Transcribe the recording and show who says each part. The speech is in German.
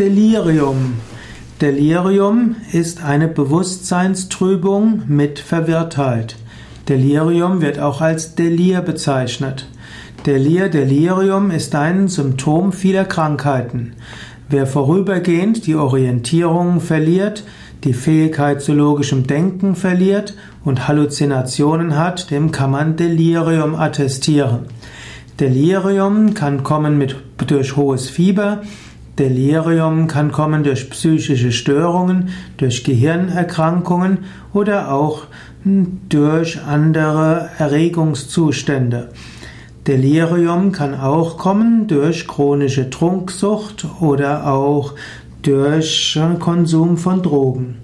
Speaker 1: Delirium. Delirium ist eine Bewusstseinstrübung mit Verwirrtheit. Delirium wird auch als Delir bezeichnet. Delir, Delirium ist ein Symptom vieler Krankheiten. Wer vorübergehend die Orientierung verliert, die Fähigkeit zu logischem Denken verliert und Halluzinationen hat, dem kann man Delirium attestieren. Delirium kann kommen mit, durch hohes Fieber, Delirium kann kommen durch psychische Störungen, durch Gehirnerkrankungen oder auch durch andere Erregungszustände. Delirium kann auch kommen durch chronische Trunksucht oder auch durch Konsum von Drogen.